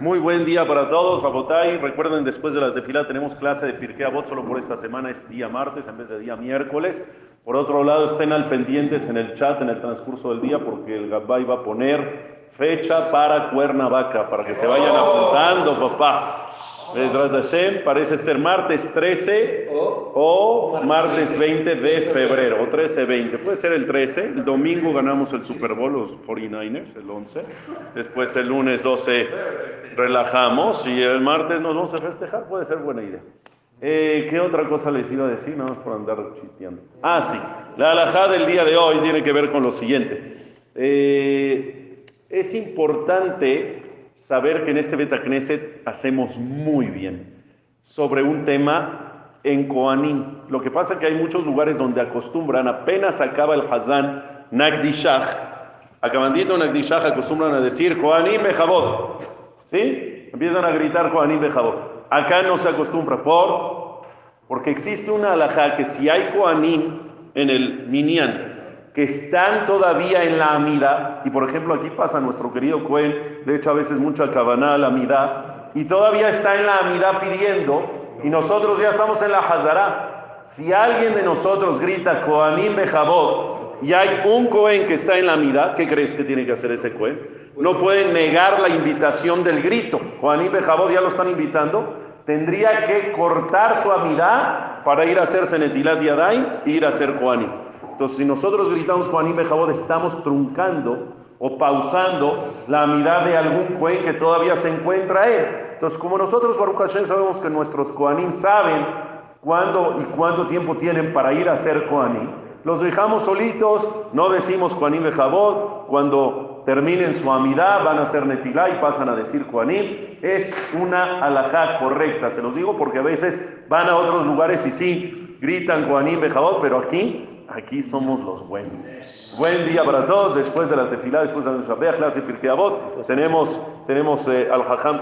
Muy buen día para todos, Rabotay. Recuerden, después de la tefila tenemos clase de Pirkei Avot, solo por esta semana es día martes en vez de día miércoles. Por otro lado, estén al pendientes en el chat en el transcurso del día porque el Gabay va a poner fecha para Cuernavaca, para que se vayan apuntando, papá. parece ser martes 13 o martes 20 de febrero, o 13-20. Puede ser el 13, el domingo ganamos el Super Bowl, los 49ers, el 11. Después el lunes 12 relajamos y el martes nos vamos a festejar, puede ser buena idea. Eh, ¿Qué otra cosa les iba a decir? Nada más por andar chisteando. Ah, sí. La alajá del día de hoy tiene que ver con lo siguiente. Eh, es importante saber que en este Betacneset hacemos muy bien sobre un tema en Koanim. Lo que pasa es que hay muchos lugares donde acostumbran, apenas acaba el Hazán Nagdishach, acabandito Nagdishach acostumbran a decir Koanim Bejabot. ¿Sí? Empiezan a gritar Koanim Bejabot. Acá no se acostumbra. ¿Por? Porque existe una alajá que si hay Koanim en el Minyan que están todavía en la amida, y por ejemplo aquí pasa nuestro querido Cohen, de hecho a veces mucha cabana la amida, y todavía está en la amida pidiendo, y nosotros ya estamos en la Hazara. Si alguien de nosotros grita Koanim Bejabot y hay un Cohen que está en la amida, ¿qué crees que tiene que hacer ese Cohen? No pueden negar la invitación del grito. Koanim Bejabot ya lo están invitando. Tendría que cortar su amida para ir a hacer Senetilat Yadai e ir a hacer Koanim. Entonces, si nosotros gritamos Koanim Bejabot, estamos truncando o pausando la amidad de algún Kohen que todavía se encuentra él. Entonces, como nosotros, Baruch Hashem, sabemos que nuestros Koanim saben cuándo y cuánto tiempo tienen para ir a hacer Koanim, los dejamos solitos, no decimos Koanim Bejabot, cuando terminen su amidad van a hacer Netilá y pasan a decir Koanim. Es una alajá correcta, se los digo porque a veces van a otros lugares y sí, gritan Koanim Bejabot, pero aquí Aquí somos los buenos. Buen día para todos. Después de la tefilá, después de la clase tenemos, tenemos eh, al Jajam